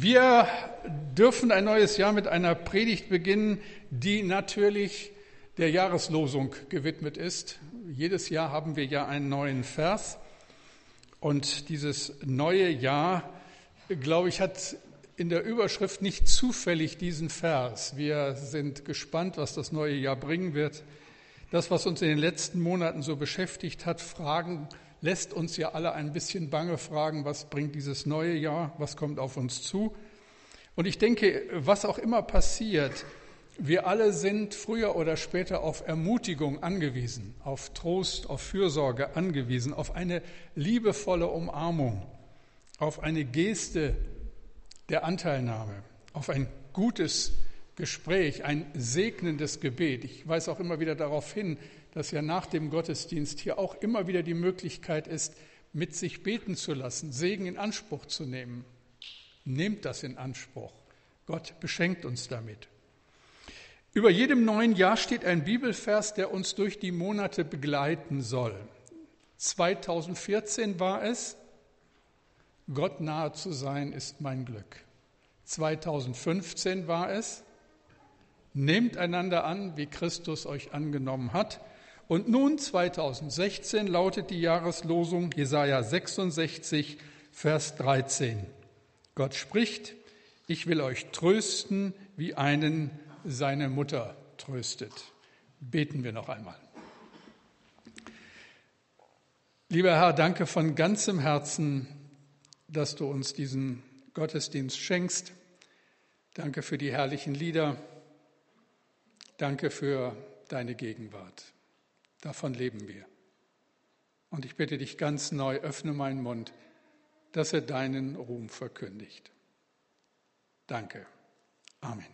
Wir dürfen ein neues Jahr mit einer Predigt beginnen, die natürlich der Jahreslosung gewidmet ist. Jedes Jahr haben wir ja einen neuen Vers und dieses neue Jahr, glaube ich, hat in der Überschrift nicht zufällig diesen Vers. Wir sind gespannt, was das neue Jahr bringen wird. Das, was uns in den letzten Monaten so beschäftigt hat, Fragen lässt uns ja alle ein bisschen bange fragen, was bringt dieses neue Jahr, was kommt auf uns zu. Und ich denke, was auch immer passiert, wir alle sind früher oder später auf Ermutigung angewiesen, auf Trost, auf Fürsorge angewiesen, auf eine liebevolle Umarmung, auf eine Geste der Anteilnahme, auf ein gutes Gespräch, ein segnendes Gebet. Ich weise auch immer wieder darauf hin, dass ja nach dem Gottesdienst hier auch immer wieder die Möglichkeit ist, mit sich beten zu lassen, Segen in Anspruch zu nehmen. Nehmt das in Anspruch. Gott beschenkt uns damit. Über jedem neuen Jahr steht ein Bibelvers, der uns durch die Monate begleiten soll. 2014 war es, Gott nahe zu sein ist mein Glück. 2015 war es, nehmt einander an, wie Christus euch angenommen hat. Und nun 2016 lautet die Jahreslosung Jesaja 66, Vers 13. Gott spricht, ich will euch trösten, wie einen seine Mutter tröstet. Beten wir noch einmal. Lieber Herr, danke von ganzem Herzen, dass du uns diesen Gottesdienst schenkst. Danke für die herrlichen Lieder. Danke für deine Gegenwart. Davon leben wir. Und ich bitte dich ganz neu, öffne meinen Mund, dass er deinen Ruhm verkündigt. Danke. Amen.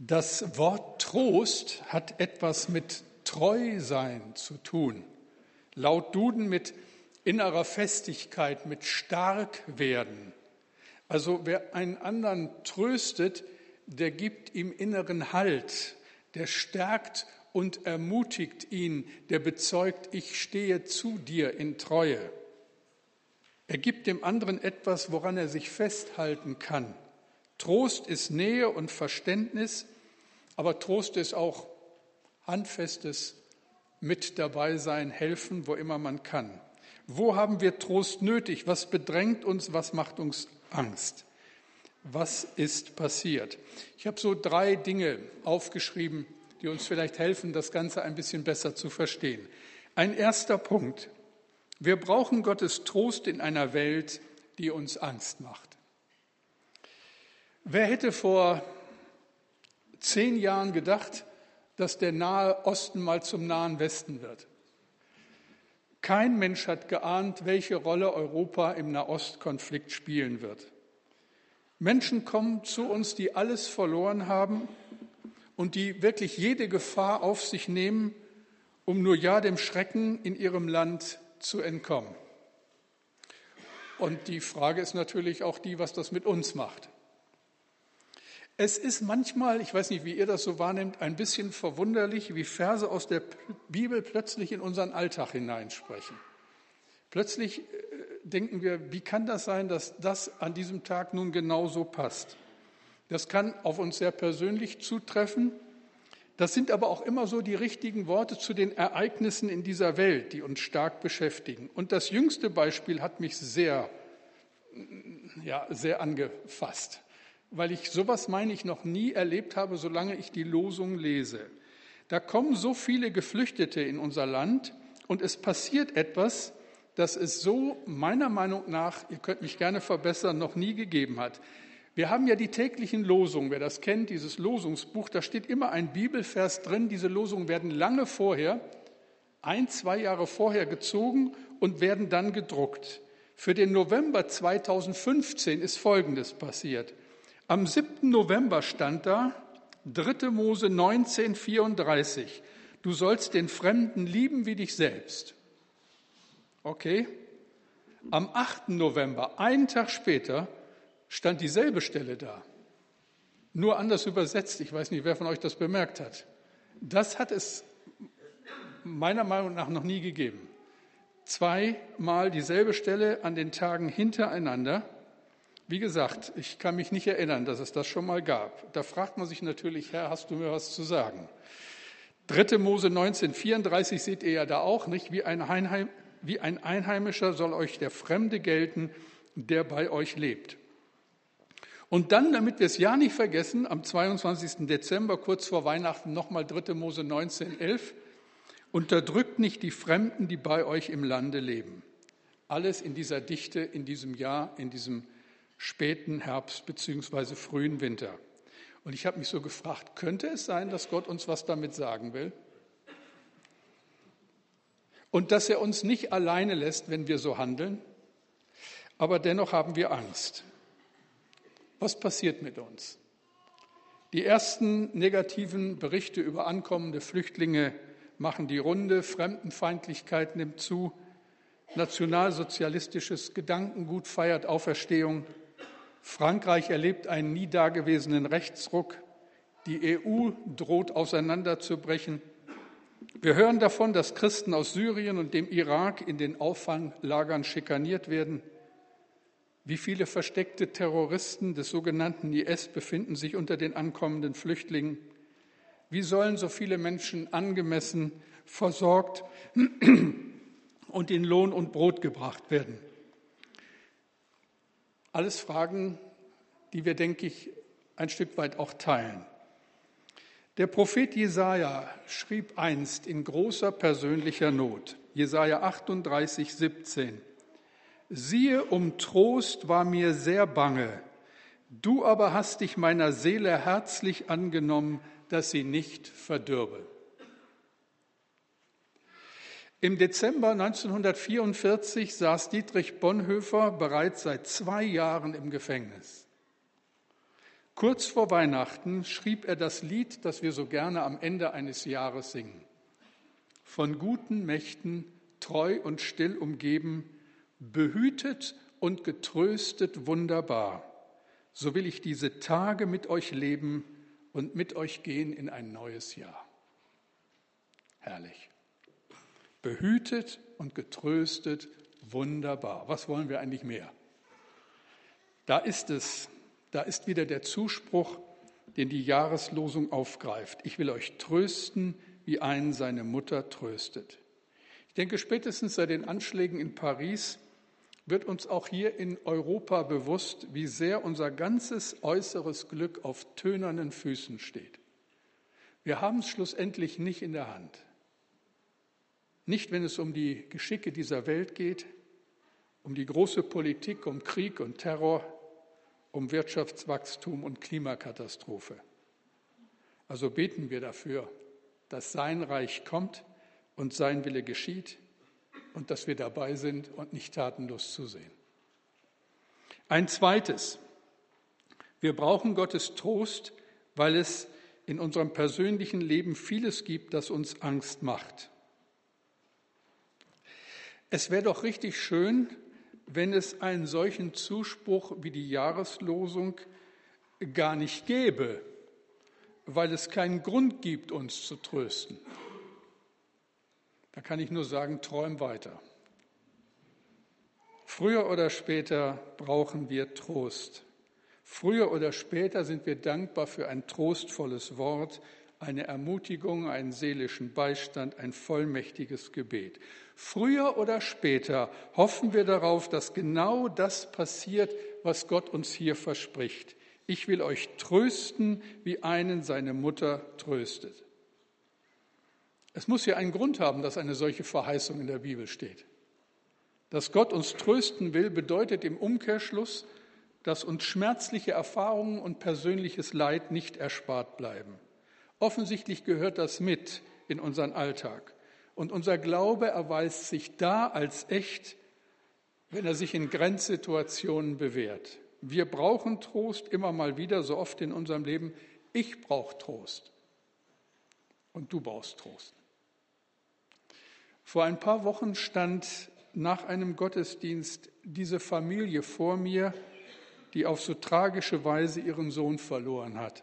Das Wort Trost hat etwas mit Treusein zu tun. Laut Duden mit innerer Festigkeit, mit Starkwerden. Also wer einen anderen tröstet, der gibt ihm inneren Halt, der stärkt und ermutigt ihn, der bezeugt, ich stehe zu dir in Treue. Er gibt dem anderen etwas, woran er sich festhalten kann. Trost ist Nähe und Verständnis, aber Trost ist auch handfestes mit dabei sein, helfen, wo immer man kann. Wo haben wir Trost nötig? Was bedrängt uns? Was macht uns Angst? Was ist passiert? Ich habe so drei Dinge aufgeschrieben, die uns vielleicht helfen, das Ganze ein bisschen besser zu verstehen. Ein erster Punkt. Wir brauchen Gottes Trost in einer Welt, die uns Angst macht. Wer hätte vor zehn Jahren gedacht, dass der Nahe Osten mal zum Nahen Westen wird? Kein Mensch hat geahnt, welche Rolle Europa im Nahostkonflikt spielen wird. Menschen kommen zu uns, die alles verloren haben und die wirklich jede Gefahr auf sich nehmen, um nur ja dem Schrecken in ihrem Land zu entkommen. Und die Frage ist natürlich auch die, was das mit uns macht. Es ist manchmal, ich weiß nicht, wie ihr das so wahrnehmt, ein bisschen verwunderlich, wie Verse aus der Bibel plötzlich in unseren Alltag hineinsprechen. Plötzlich denken wir, wie kann das sein, dass das an diesem Tag nun genau so passt? Das kann auf uns sehr persönlich zutreffen. Das sind aber auch immer so die richtigen Worte zu den Ereignissen in dieser Welt, die uns stark beschäftigen. Und das jüngste Beispiel hat mich sehr, ja, sehr angefasst, weil ich sowas meine ich noch nie erlebt habe, solange ich die Losung lese. Da kommen so viele Geflüchtete in unser Land und es passiert etwas, das es so meiner Meinung nach, ihr könnt mich gerne verbessern, noch nie gegeben hat. Wir haben ja die täglichen Losungen, wer das kennt, dieses Losungsbuch, da steht immer ein Bibelvers drin. Diese Losungen werden lange vorher, ein, zwei Jahre vorher gezogen und werden dann gedruckt. Für den November 2015 ist Folgendes passiert. Am 7. November stand da 3. Mose 1934, du sollst den Fremden lieben wie dich selbst. Okay. Am 8. November, einen Tag später, stand dieselbe Stelle da. Nur anders übersetzt. Ich weiß nicht, wer von euch das bemerkt hat. Das hat es meiner Meinung nach noch nie gegeben. zweimal dieselbe Stelle an den Tagen hintereinander. Wie gesagt, ich kann mich nicht erinnern, dass es das schon mal gab. Da fragt man sich natürlich, Herr, hast du mir was zu sagen? 3. Mose 19, 34 seht ihr ja da auch nicht. Wie ein, wie ein Einheimischer soll euch der Fremde gelten, der bei euch lebt. Und dann, damit wir es ja nicht vergessen, am 22. Dezember, kurz vor Weihnachten, nochmal 3. Mose 19, 11. Unterdrückt nicht die Fremden, die bei euch im Lande leben. Alles in dieser Dichte, in diesem Jahr, in diesem späten Herbst bzw. frühen Winter. Und ich habe mich so gefragt, könnte es sein, dass Gott uns was damit sagen will? Und dass er uns nicht alleine lässt, wenn wir so handeln? Aber dennoch haben wir Angst. Was passiert mit uns? Die ersten negativen Berichte über ankommende Flüchtlinge machen die Runde, Fremdenfeindlichkeit nimmt zu, nationalsozialistisches Gedankengut feiert Auferstehung, Frankreich erlebt einen nie dagewesenen Rechtsruck. Die EU droht auseinanderzubrechen. Wir hören davon, dass Christen aus Syrien und dem Irak in den Auffanglagern schikaniert werden. Wie viele versteckte Terroristen des sogenannten IS befinden sich unter den ankommenden Flüchtlingen? Wie sollen so viele Menschen angemessen versorgt und in Lohn und Brot gebracht werden? Alles Fragen, die wir, denke ich, ein Stück weit auch teilen. Der Prophet Jesaja schrieb einst in großer persönlicher Not, Jesaja 38, 17, Siehe, um Trost war mir sehr bange, du aber hast dich meiner Seele herzlich angenommen, dass sie nicht verdürbe. Im Dezember 1944 saß Dietrich Bonhoeffer bereits seit zwei Jahren im Gefängnis. Kurz vor Weihnachten schrieb er das Lied, das wir so gerne am Ende eines Jahres singen. Von guten Mächten treu und still umgeben, behütet und getröstet wunderbar, so will ich diese Tage mit euch leben und mit euch gehen in ein neues Jahr. Herrlich behütet und getröstet, wunderbar. Was wollen wir eigentlich mehr? Da ist es, da ist wieder der Zuspruch, den die Jahreslosung aufgreift. Ich will euch trösten, wie einen seine Mutter tröstet. Ich denke, spätestens seit den Anschlägen in Paris wird uns auch hier in Europa bewusst, wie sehr unser ganzes äußeres Glück auf tönernen Füßen steht. Wir haben es schlussendlich nicht in der Hand. Nicht, wenn es um die Geschicke dieser Welt geht, um die große Politik, um Krieg und Terror, um Wirtschaftswachstum und Klimakatastrophe. Also beten wir dafür, dass sein Reich kommt und sein Wille geschieht und dass wir dabei sind und nicht tatenlos zusehen. Ein zweites. Wir brauchen Gottes Trost, weil es in unserem persönlichen Leben vieles gibt, das uns Angst macht. Es wäre doch richtig schön, wenn es einen solchen Zuspruch wie die Jahreslosung gar nicht gäbe, weil es keinen Grund gibt, uns zu trösten. Da kann ich nur sagen, träum weiter. Früher oder später brauchen wir Trost. Früher oder später sind wir dankbar für ein trostvolles Wort, eine Ermutigung, einen seelischen Beistand, ein vollmächtiges Gebet. Früher oder später hoffen wir darauf, dass genau das passiert, was Gott uns hier verspricht. Ich will euch trösten, wie einen seine Mutter tröstet. Es muss ja einen Grund haben, dass eine solche Verheißung in der Bibel steht. Dass Gott uns trösten will, bedeutet im Umkehrschluss, dass uns schmerzliche Erfahrungen und persönliches Leid nicht erspart bleiben. Offensichtlich gehört das mit in unseren Alltag. Und unser Glaube erweist sich da als echt, wenn er sich in Grenzsituationen bewährt. Wir brauchen Trost immer mal wieder, so oft in unserem Leben. Ich brauche Trost. Und du brauchst Trost. Vor ein paar Wochen stand nach einem Gottesdienst diese Familie vor mir, die auf so tragische Weise ihren Sohn verloren hat.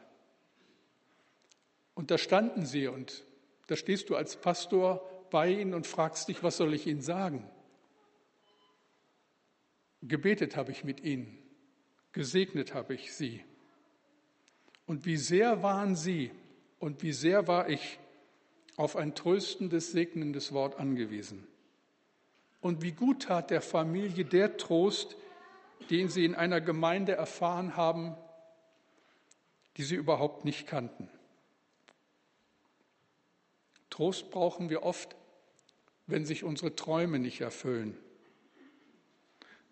Und da standen sie und da stehst du als Pastor bei ihnen und fragst dich, was soll ich ihnen sagen? Gebetet habe ich mit ihnen, gesegnet habe ich sie. Und wie sehr waren sie und wie sehr war ich auf ein tröstendes, segnendes Wort angewiesen. Und wie gut tat der Familie der Trost, den sie in einer Gemeinde erfahren haben, die sie überhaupt nicht kannten. Trost brauchen wir oft, wenn sich unsere Träume nicht erfüllen.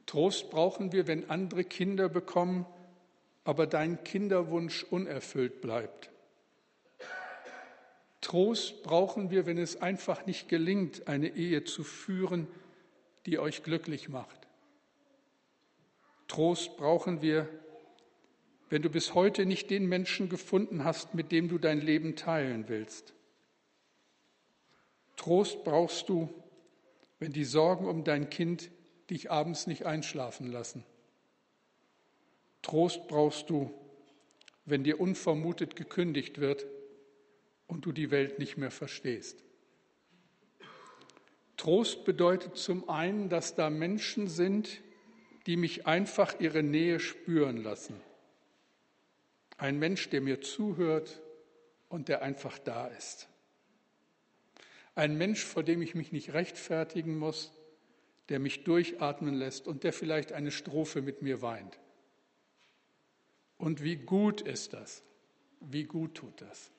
Trost brauchen wir, wenn andere Kinder bekommen, aber dein Kinderwunsch unerfüllt bleibt. Trost brauchen wir, wenn es einfach nicht gelingt, eine Ehe zu führen, die euch glücklich macht. Trost brauchen wir, wenn du bis heute nicht den Menschen gefunden hast, mit dem du dein Leben teilen willst. Trost brauchst du, wenn die Sorgen um dein Kind dich abends nicht einschlafen lassen. Trost brauchst du, wenn dir unvermutet gekündigt wird und du die Welt nicht mehr verstehst. Trost bedeutet zum einen, dass da Menschen sind, die mich einfach ihre Nähe spüren lassen. Ein Mensch, der mir zuhört und der einfach da ist. Ein Mensch, vor dem ich mich nicht rechtfertigen muss, der mich durchatmen lässt und der vielleicht eine Strophe mit mir weint. Und wie gut ist das? Wie gut tut das?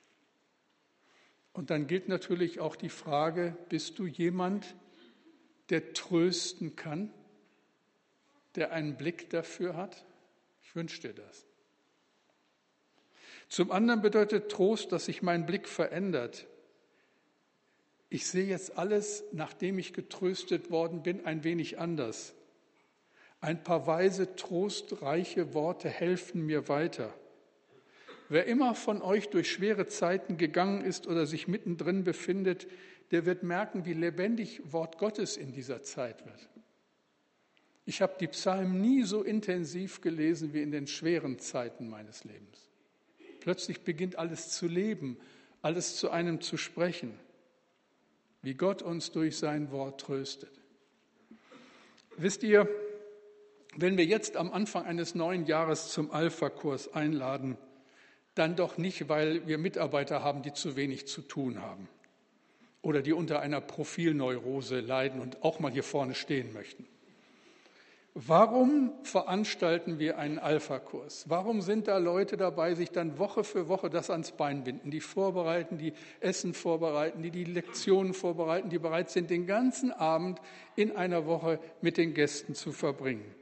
Und dann gilt natürlich auch die Frage, bist du jemand, der trösten kann? der einen Blick dafür hat? Ich wünsche dir das. Zum anderen bedeutet Trost, dass sich mein Blick verändert. Ich sehe jetzt alles, nachdem ich getröstet worden bin, ein wenig anders. Ein paar weise, trostreiche Worte helfen mir weiter. Wer immer von euch durch schwere Zeiten gegangen ist oder sich mittendrin befindet, der wird merken, wie lebendig Wort Gottes in dieser Zeit wird. Ich habe die Psalmen nie so intensiv gelesen wie in den schweren Zeiten meines Lebens. Plötzlich beginnt alles zu leben, alles zu einem zu sprechen, wie Gott uns durch sein Wort tröstet. Wisst ihr, wenn wir jetzt am Anfang eines neuen Jahres zum Alpha-Kurs einladen, dann doch nicht, weil wir Mitarbeiter haben, die zu wenig zu tun haben oder die unter einer Profilneurose leiden und auch mal hier vorne stehen möchten. Warum veranstalten wir einen Alpha-Kurs? Warum sind da Leute dabei, sich dann Woche für Woche das ans Bein binden, die vorbereiten, die Essen vorbereiten, die die Lektionen vorbereiten, die bereit sind, den ganzen Abend in einer Woche mit den Gästen zu verbringen?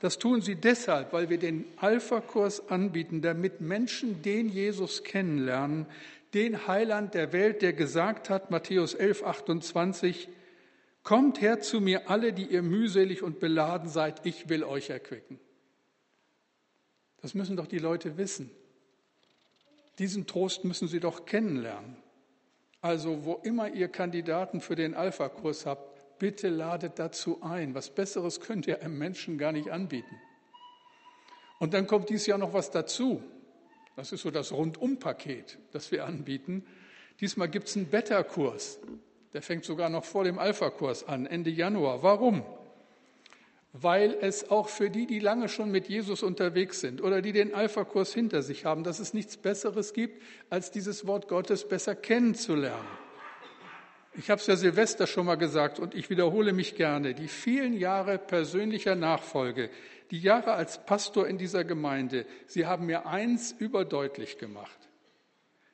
Das tun sie deshalb, weil wir den Alpha-Kurs anbieten, damit Menschen den Jesus kennenlernen, den Heiland der Welt, der gesagt hat, Matthäus 11, 28, Kommt her zu mir alle, die ihr mühselig und beladen seid, ich will euch erquicken. Das müssen doch die Leute wissen. Diesen Trost müssen sie doch kennenlernen. Also wo immer ihr Kandidaten für den Alpha-Kurs habt, bitte ladet dazu ein. Was Besseres könnt ihr einem Menschen gar nicht anbieten. Und dann kommt dieses Jahr noch was dazu. Das ist so das Rundumpaket, das wir anbieten. Diesmal gibt es einen Beta-Kurs. Der fängt sogar noch vor dem Alpha-Kurs an, Ende Januar. Warum? Weil es auch für die, die lange schon mit Jesus unterwegs sind oder die den Alpha-Kurs hinter sich haben, dass es nichts Besseres gibt, als dieses Wort Gottes besser kennenzulernen. Ich habe es ja Silvester schon mal gesagt und ich wiederhole mich gerne. Die vielen Jahre persönlicher Nachfolge, die Jahre als Pastor in dieser Gemeinde, sie haben mir eins überdeutlich gemacht.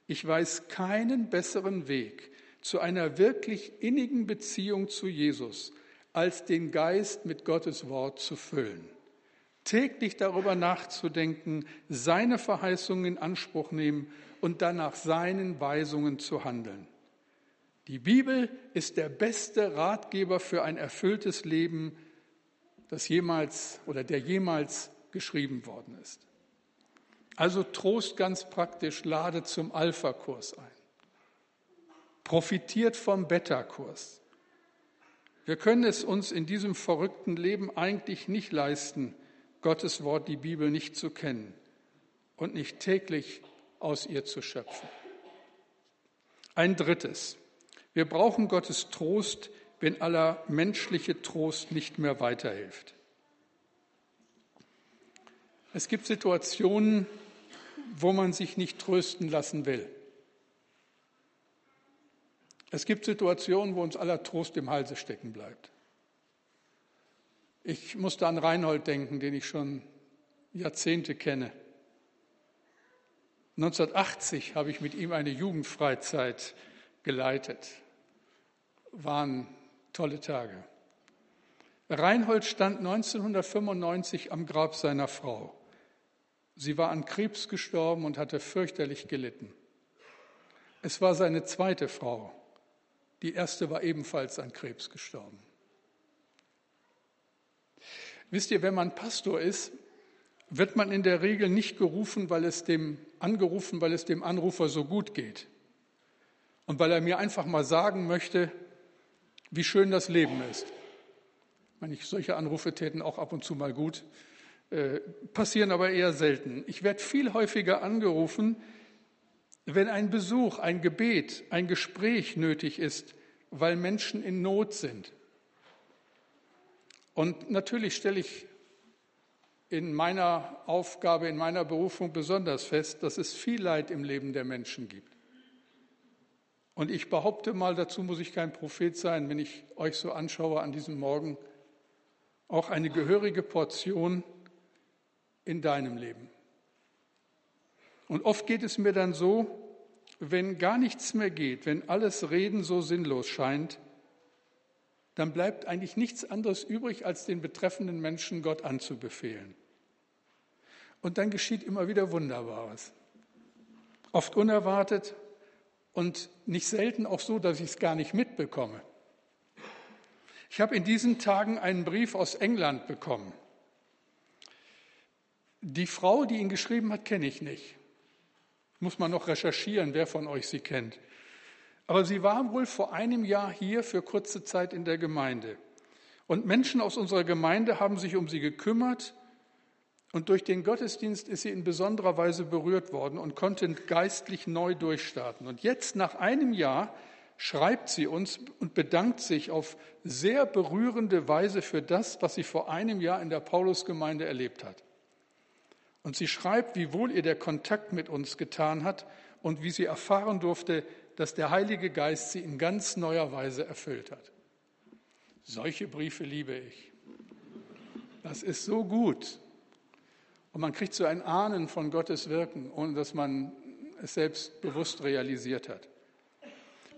Ich weiß keinen besseren Weg, zu einer wirklich innigen Beziehung zu Jesus, als den Geist mit Gottes Wort zu füllen. Täglich darüber nachzudenken, seine Verheißungen in Anspruch nehmen und dann nach seinen Weisungen zu handeln. Die Bibel ist der beste Ratgeber für ein erfülltes Leben, das jemals oder der jemals geschrieben worden ist. Also Trost ganz praktisch, lade zum Alpha-Kurs ein profitiert vom Beta-Kurs. Wir können es uns in diesem verrückten Leben eigentlich nicht leisten, Gottes Wort, die Bibel nicht zu kennen und nicht täglich aus ihr zu schöpfen. Ein drittes. Wir brauchen Gottes Trost, wenn aller menschliche Trost nicht mehr weiterhilft. Es gibt Situationen, wo man sich nicht trösten lassen will. Es gibt Situationen, wo uns aller Trost im Halse stecken bleibt. Ich musste an Reinhold denken, den ich schon Jahrzehnte kenne. 1980 habe ich mit ihm eine Jugendfreizeit geleitet. Waren tolle Tage. Reinhold stand 1995 am Grab seiner Frau. Sie war an Krebs gestorben und hatte fürchterlich gelitten. Es war seine zweite Frau. Die erste war ebenfalls an Krebs gestorben. Wisst ihr, wenn man Pastor ist, wird man in der Regel nicht gerufen, weil es dem angerufen, weil es dem Anrufer so gut geht und weil er mir einfach mal sagen möchte, wie schön das Leben ist. Ich meine, solche Anrufe täten auch ab und zu mal gut, äh, passieren aber eher selten. Ich werde viel häufiger angerufen, wenn ein Besuch, ein Gebet, ein Gespräch nötig ist, weil Menschen in Not sind. Und natürlich stelle ich in meiner Aufgabe, in meiner Berufung besonders fest, dass es viel Leid im Leben der Menschen gibt. Und ich behaupte mal, dazu muss ich kein Prophet sein, wenn ich euch so anschaue an diesem Morgen, auch eine gehörige Portion in deinem Leben. Und oft geht es mir dann so, wenn gar nichts mehr geht, wenn alles Reden so sinnlos scheint, dann bleibt eigentlich nichts anderes übrig, als den betreffenden Menschen Gott anzubefehlen. Und dann geschieht immer wieder Wunderbares. Oft unerwartet und nicht selten auch so, dass ich es gar nicht mitbekomme. Ich habe in diesen Tagen einen Brief aus England bekommen. Die Frau, die ihn geschrieben hat, kenne ich nicht. Muss man noch recherchieren, wer von euch sie kennt. Aber sie war wohl vor einem Jahr hier für kurze Zeit in der Gemeinde. Und Menschen aus unserer Gemeinde haben sich um sie gekümmert. Und durch den Gottesdienst ist sie in besonderer Weise berührt worden und konnte geistlich neu durchstarten. Und jetzt, nach einem Jahr, schreibt sie uns und bedankt sich auf sehr berührende Weise für das, was sie vor einem Jahr in der Paulusgemeinde erlebt hat. Und sie schreibt, wie wohl ihr der Kontakt mit uns getan hat und wie sie erfahren durfte, dass der Heilige Geist sie in ganz neuer Weise erfüllt hat. Solche Briefe liebe ich. Das ist so gut. Und man kriegt so ein Ahnen von Gottes Wirken, ohne dass man es selbst bewusst realisiert hat.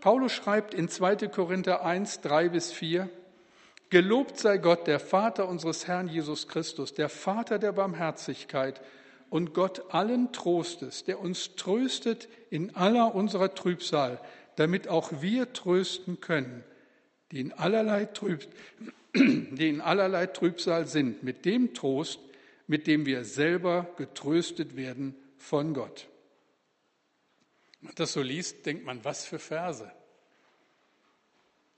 Paulus schreibt in 2. Korinther 1, 3 bis 4, Gelobt sei Gott, der Vater unseres Herrn Jesus Christus, der Vater der Barmherzigkeit, und Gott allen Trostes, der uns tröstet in aller unserer Trübsal, damit auch wir trösten können, die in allerlei, Trüb, die in allerlei Trübsal sind, mit dem Trost, mit dem wir selber getröstet werden von Gott. Wenn man das so liest, denkt man, was für Verse.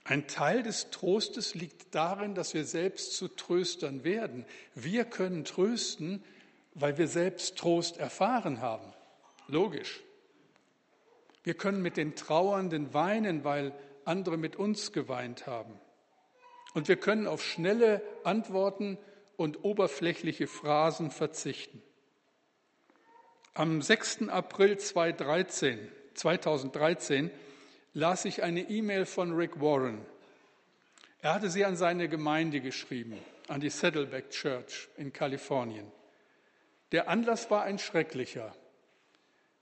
Ein Teil des Trostes liegt darin, dass wir selbst zu Tröstern werden. Wir können trösten, weil wir selbst Trost erfahren haben. Logisch. Wir können mit den Trauernden weinen, weil andere mit uns geweint haben. Und wir können auf schnelle Antworten und oberflächliche Phrasen verzichten. Am 6. April 2013, 2013 las ich eine E-Mail von Rick Warren. Er hatte sie an seine Gemeinde geschrieben, an die Saddleback Church in Kalifornien. Der Anlass war ein schrecklicher.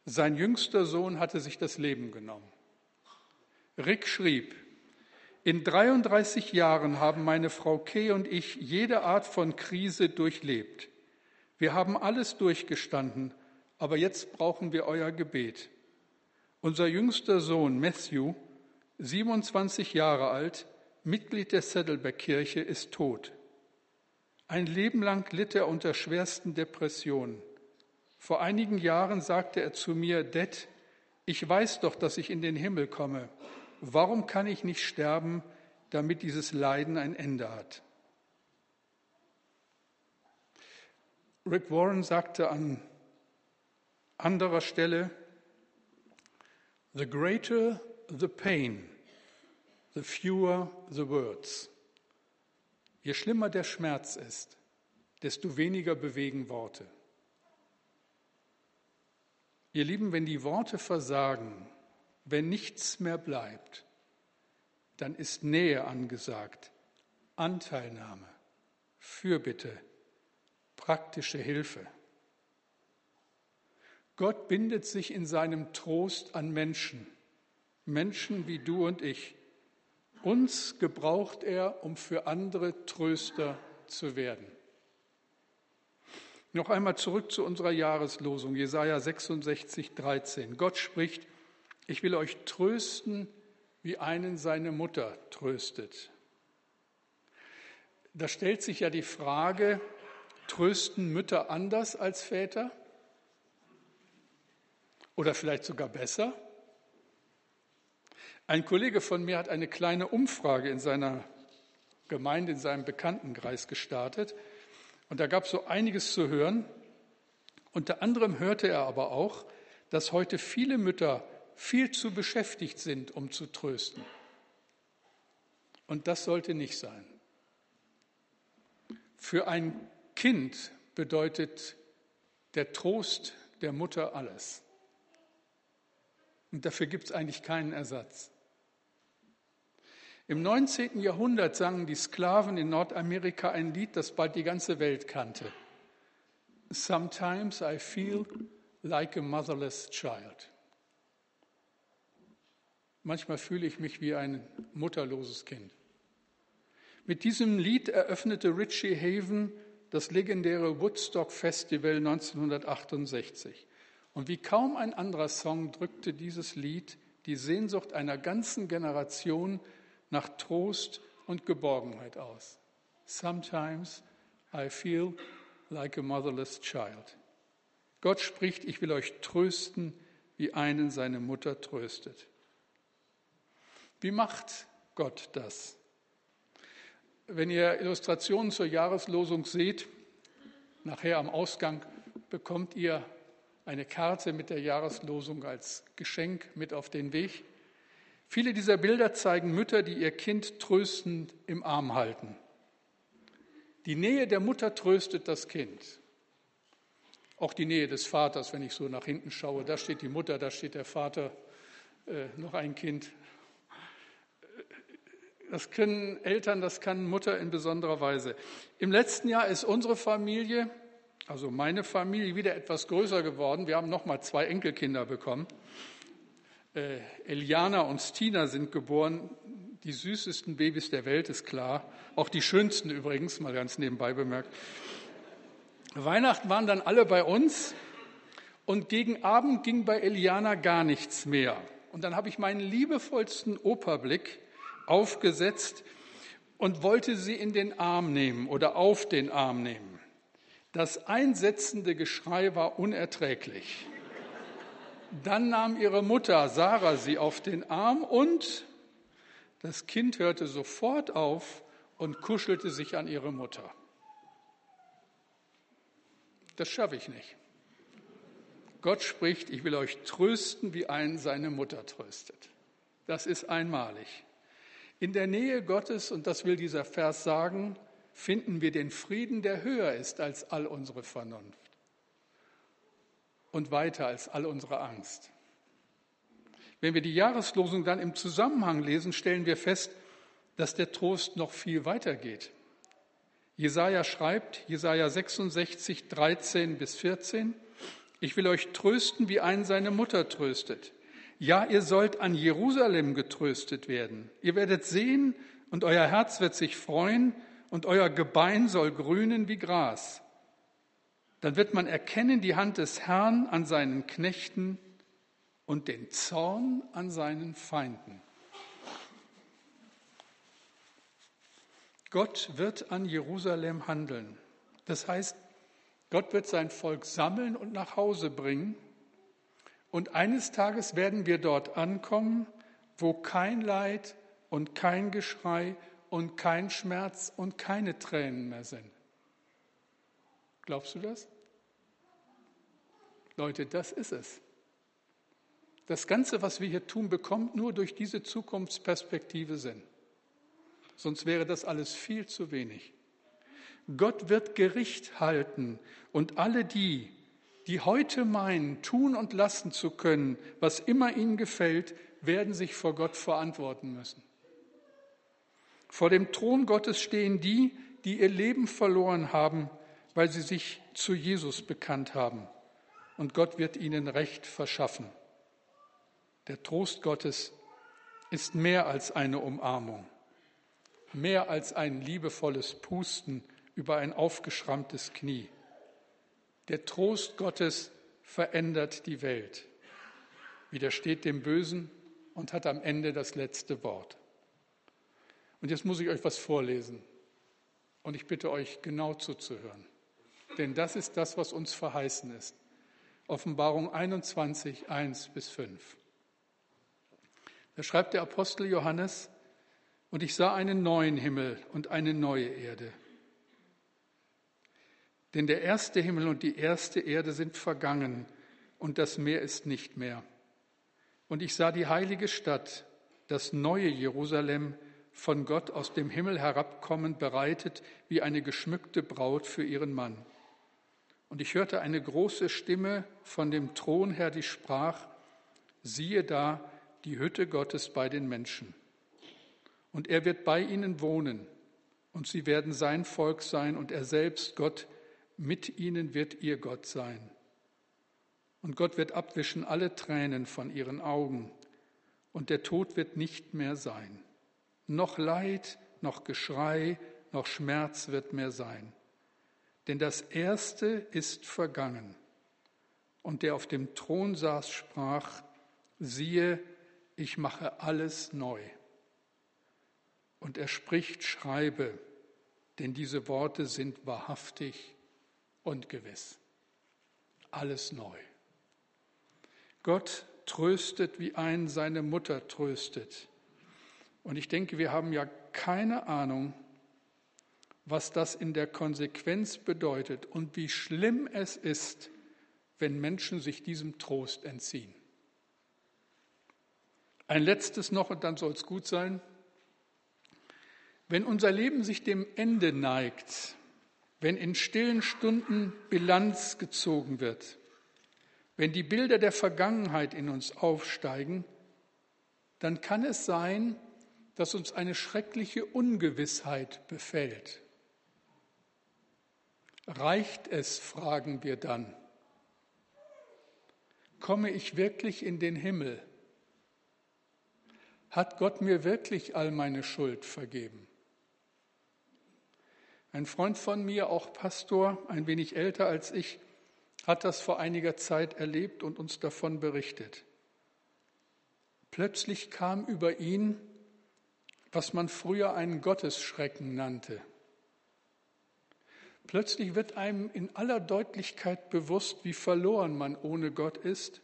Sein jüngster Sohn hatte sich das Leben genommen. Rick schrieb, in 33 Jahren haben meine Frau Kay und ich jede Art von Krise durchlebt. Wir haben alles durchgestanden, aber jetzt brauchen wir euer Gebet. Unser jüngster Sohn Matthew, 27 Jahre alt, Mitglied der Saddleback-Kirche, ist tot. Ein Leben lang litt er unter schwersten Depressionen. Vor einigen Jahren sagte er zu mir, Dad, ich weiß doch, dass ich in den Himmel komme. Warum kann ich nicht sterben, damit dieses Leiden ein Ende hat? Rick Warren sagte an anderer Stelle, The greater the pain, the fewer the words. Je schlimmer der Schmerz ist, desto weniger bewegen Worte. Ihr Lieben, wenn die Worte versagen, wenn nichts mehr bleibt, dann ist Nähe angesagt, Anteilnahme, Fürbitte, praktische Hilfe. Gott bindet sich in seinem Trost an Menschen, Menschen wie du und ich. Uns gebraucht er, um für andere Tröster zu werden. Noch einmal zurück zu unserer Jahreslosung, Jesaja 66, 13. Gott spricht, ich will euch trösten, wie einen seine Mutter tröstet. Da stellt sich ja die Frage, trösten Mütter anders als Väter? Oder vielleicht sogar besser? Ein Kollege von mir hat eine kleine Umfrage in seiner Gemeinde, in seinem Bekanntenkreis gestartet. Und da gab es so einiges zu hören. Unter anderem hörte er aber auch, dass heute viele Mütter viel zu beschäftigt sind, um zu trösten. Und das sollte nicht sein. Für ein Kind bedeutet der Trost der Mutter alles. Und dafür gibt es eigentlich keinen Ersatz. Im 19. Jahrhundert sangen die Sklaven in Nordamerika ein Lied, das bald die ganze Welt kannte. Sometimes I feel like a motherless child. Manchmal fühle ich mich wie ein mutterloses Kind. Mit diesem Lied eröffnete Richie Haven das legendäre Woodstock Festival 1968. Und wie kaum ein anderer Song drückte dieses Lied die Sehnsucht einer ganzen Generation nach Trost und Geborgenheit aus. Sometimes I feel like a motherless child. Gott spricht, ich will euch trösten, wie einen seine Mutter tröstet. Wie macht Gott das? Wenn ihr Illustrationen zur Jahreslosung seht, nachher am Ausgang bekommt ihr eine Karte mit der Jahreslosung als Geschenk mit auf den Weg. Viele dieser Bilder zeigen Mütter, die ihr Kind tröstend im Arm halten. Die Nähe der Mutter tröstet das Kind. Auch die Nähe des Vaters, wenn ich so nach hinten schaue, da steht die Mutter, da steht der Vater, äh, noch ein Kind. Das können Eltern, das kann Mutter in besonderer Weise. Im letzten Jahr ist unsere Familie, also meine Familie, wieder etwas größer geworden. Wir haben noch mal zwei Enkelkinder bekommen. Äh, Eliana und Stina sind geboren, die süßesten Babys der Welt, ist klar. Auch die schönsten übrigens, mal ganz nebenbei bemerkt. Weihnachten waren dann alle bei uns und gegen Abend ging bei Eliana gar nichts mehr. Und dann habe ich meinen liebevollsten Operblick aufgesetzt und wollte sie in den Arm nehmen oder auf den Arm nehmen. Das einsetzende Geschrei war unerträglich. Dann nahm ihre Mutter Sarah sie auf den Arm und das Kind hörte sofort auf und kuschelte sich an ihre Mutter. Das schaffe ich nicht. Gott spricht, ich will euch trösten, wie einen seine Mutter tröstet. Das ist einmalig. In der Nähe Gottes, und das will dieser Vers sagen, finden wir den Frieden, der höher ist als all unsere Vernunft und weiter als all unsere Angst. Wenn wir die Jahreslosung dann im Zusammenhang lesen, stellen wir fest, dass der Trost noch viel weiter geht. Jesaja schreibt, Jesaja 66, 13 bis 14, ich will euch trösten, wie einen seine Mutter tröstet. Ja, ihr sollt an Jerusalem getröstet werden. Ihr werdet sehen und euer Herz wird sich freuen und euer Gebein soll grünen wie Gras dann wird man erkennen die Hand des Herrn an seinen Knechten und den Zorn an seinen Feinden. Gott wird an Jerusalem handeln. Das heißt, Gott wird sein Volk sammeln und nach Hause bringen. Und eines Tages werden wir dort ankommen, wo kein Leid und kein Geschrei und kein Schmerz und keine Tränen mehr sind. Glaubst du das? Leute, das ist es. Das Ganze, was wir hier tun, bekommt nur durch diese Zukunftsperspektive Sinn. Sonst wäre das alles viel zu wenig. Gott wird Gericht halten und alle die, die heute meinen, tun und lassen zu können, was immer ihnen gefällt, werden sich vor Gott verantworten müssen. Vor dem Thron Gottes stehen die, die ihr Leben verloren haben, weil sie sich zu Jesus bekannt haben. Und Gott wird ihnen Recht verschaffen. Der Trost Gottes ist mehr als eine Umarmung, mehr als ein liebevolles Pusten über ein aufgeschrammtes Knie. Der Trost Gottes verändert die Welt, widersteht dem Bösen und hat am Ende das letzte Wort. Und jetzt muss ich euch was vorlesen. Und ich bitte euch genau zuzuhören. Denn das ist das, was uns verheißen ist. Offenbarung 21, 1 bis 5. Da schreibt der Apostel Johannes, und ich sah einen neuen Himmel und eine neue Erde. Denn der erste Himmel und die erste Erde sind vergangen und das Meer ist nicht mehr. Und ich sah die heilige Stadt, das neue Jerusalem, von Gott aus dem Himmel herabkommen, bereitet wie eine geschmückte Braut für ihren Mann. Und ich hörte eine große Stimme von dem Thron her, die sprach, siehe da die Hütte Gottes bei den Menschen. Und er wird bei ihnen wohnen, und sie werden sein Volk sein, und er selbst, Gott, mit ihnen wird ihr Gott sein. Und Gott wird abwischen alle Tränen von ihren Augen, und der Tod wird nicht mehr sein. Noch Leid, noch Geschrei, noch Schmerz wird mehr sein. Denn das Erste ist vergangen. Und der auf dem Thron saß, sprach, siehe, ich mache alles neu. Und er spricht, schreibe, denn diese Worte sind wahrhaftig und gewiss. Alles neu. Gott tröstet, wie ein seine Mutter tröstet. Und ich denke, wir haben ja keine Ahnung, was das in der Konsequenz bedeutet und wie schlimm es ist, wenn Menschen sich diesem Trost entziehen. Ein letztes noch und dann soll es gut sein. Wenn unser Leben sich dem Ende neigt, wenn in stillen Stunden Bilanz gezogen wird, wenn die Bilder der Vergangenheit in uns aufsteigen, dann kann es sein, dass uns eine schreckliche Ungewissheit befällt. Reicht es, fragen wir dann. Komme ich wirklich in den Himmel? Hat Gott mir wirklich all meine Schuld vergeben? Ein Freund von mir, auch Pastor, ein wenig älter als ich, hat das vor einiger Zeit erlebt und uns davon berichtet. Plötzlich kam über ihn, was man früher einen Gottesschrecken nannte. Plötzlich wird einem in aller Deutlichkeit bewusst, wie verloren man ohne Gott ist.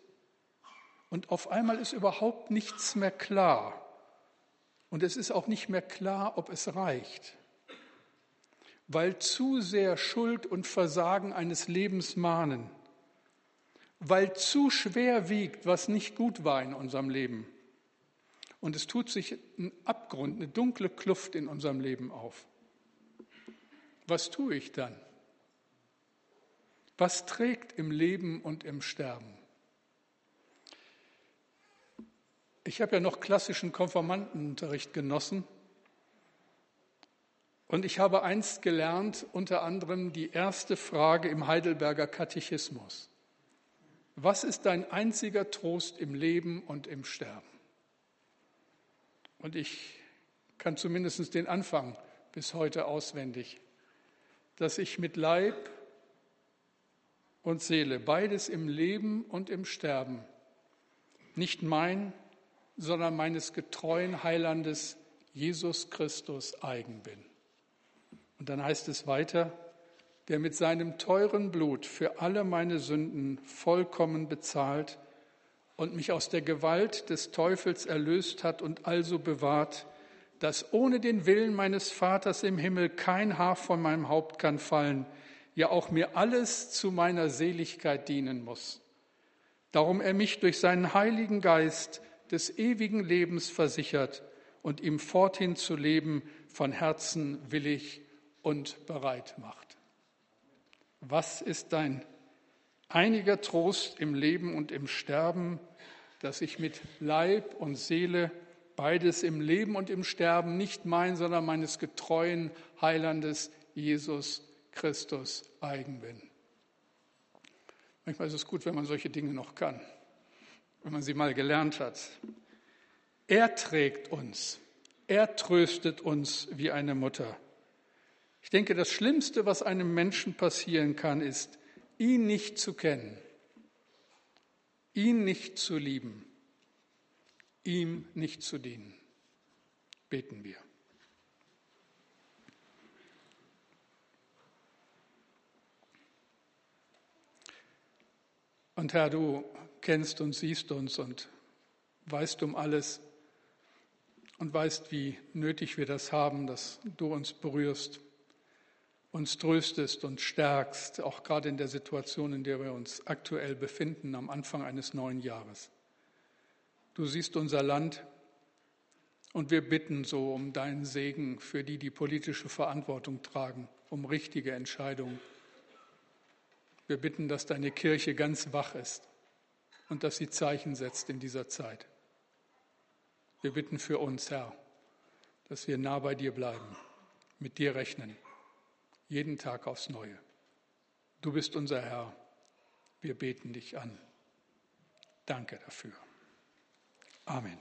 Und auf einmal ist überhaupt nichts mehr klar. Und es ist auch nicht mehr klar, ob es reicht weil zu sehr Schuld und Versagen eines Lebens mahnen, weil zu schwer wiegt, was nicht gut war in unserem Leben. Und es tut sich ein Abgrund, eine dunkle Kluft in unserem Leben auf. Was tue ich dann? Was trägt im Leben und im Sterben? Ich habe ja noch klassischen Konformantenunterricht genossen und ich habe einst gelernt, unter anderem die erste Frage im Heidelberger Katechismus. Was ist dein einziger Trost im Leben und im Sterben? Und ich kann zumindest den Anfang bis heute auswendig, dass ich mit Leib und Seele, beides im Leben und im Sterben, nicht mein, sondern meines getreuen Heilandes Jesus Christus eigen bin. Und dann heißt es weiter, der mit seinem teuren Blut für alle meine Sünden vollkommen bezahlt und mich aus der Gewalt des Teufels erlöst hat und also bewahrt, dass ohne den Willen meines Vaters im Himmel kein Haar von meinem Haupt kann fallen, ja auch mir alles zu meiner Seligkeit dienen muss. Darum er mich durch seinen Heiligen Geist des ewigen Lebens versichert und ihm forthin zu leben von Herzen willig und bereit macht. Was ist dein einiger Trost im Leben und im Sterben, dass ich mit Leib und Seele beides im Leben und im Sterben nicht mein, sondern meines getreuen Heilandes Jesus Christus eigen bin. Manchmal ist es gut, wenn man solche Dinge noch kann, wenn man sie mal gelernt hat. Er trägt uns, er tröstet uns wie eine Mutter. Ich denke, das Schlimmste, was einem Menschen passieren kann, ist, ihn nicht zu kennen, ihn nicht zu lieben, ihm nicht zu dienen. Beten wir. Und Herr, du kennst und siehst uns und weißt um alles und weißt, wie nötig wir das haben, dass du uns berührst, uns tröstest und stärkst, auch gerade in der Situation, in der wir uns aktuell befinden, am Anfang eines neuen Jahres. Du siehst unser Land und wir bitten so um deinen Segen für die, die politische Verantwortung tragen, um richtige Entscheidungen wir bitten, dass deine Kirche ganz wach ist und dass sie Zeichen setzt in dieser Zeit. Wir bitten für uns, Herr, dass wir nah bei dir bleiben, mit dir rechnen, jeden Tag aufs Neue. Du bist unser Herr. Wir beten dich an. Danke dafür. Amen.